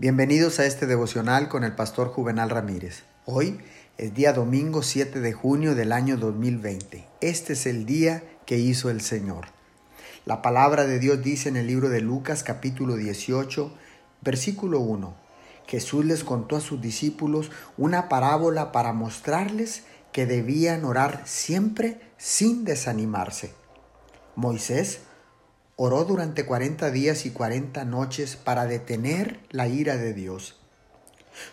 Bienvenidos a este devocional con el pastor Juvenal Ramírez. Hoy es día domingo 7 de junio del año 2020. Este es el día que hizo el Señor. La palabra de Dios dice en el libro de Lucas capítulo 18, versículo 1. Jesús les contó a sus discípulos una parábola para mostrarles que debían orar siempre sin desanimarse. Moisés oró durante cuarenta días y cuarenta noches para detener la ira de Dios.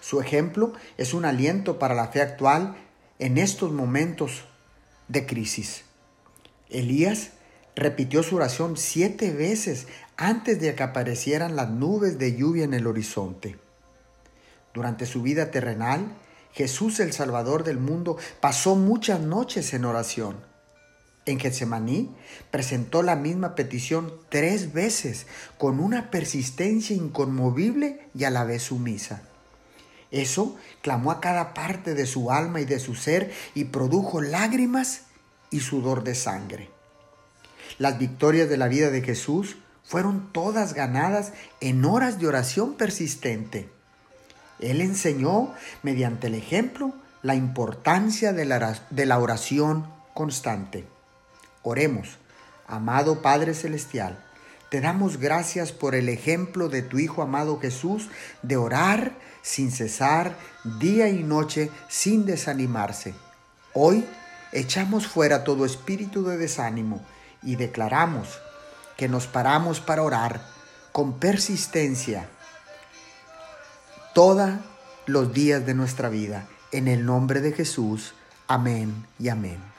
Su ejemplo es un aliento para la fe actual en estos momentos de crisis. Elías repitió su oración siete veces antes de que aparecieran las nubes de lluvia en el horizonte. Durante su vida terrenal, Jesús el Salvador del mundo pasó muchas noches en oración en Getsemaní presentó la misma petición tres veces con una persistencia inconmovible y a la vez sumisa. Eso clamó a cada parte de su alma y de su ser y produjo lágrimas y sudor de sangre. Las victorias de la vida de Jesús fueron todas ganadas en horas de oración persistente. Él enseñó, mediante el ejemplo, la importancia de la, oración constante. Oremos. Amado Padre Celestial, te damos gracias por el ejemplo de tu Hijo amado Jesús de orar sin cesar, día y noche, sin desanimarse. Hoy echamos fuera todo espíritu de desánimo y declaramos que nos paramos para orar con persistencia todos los días de nuestra vida. En el nombre de Jesús. Amén y amén.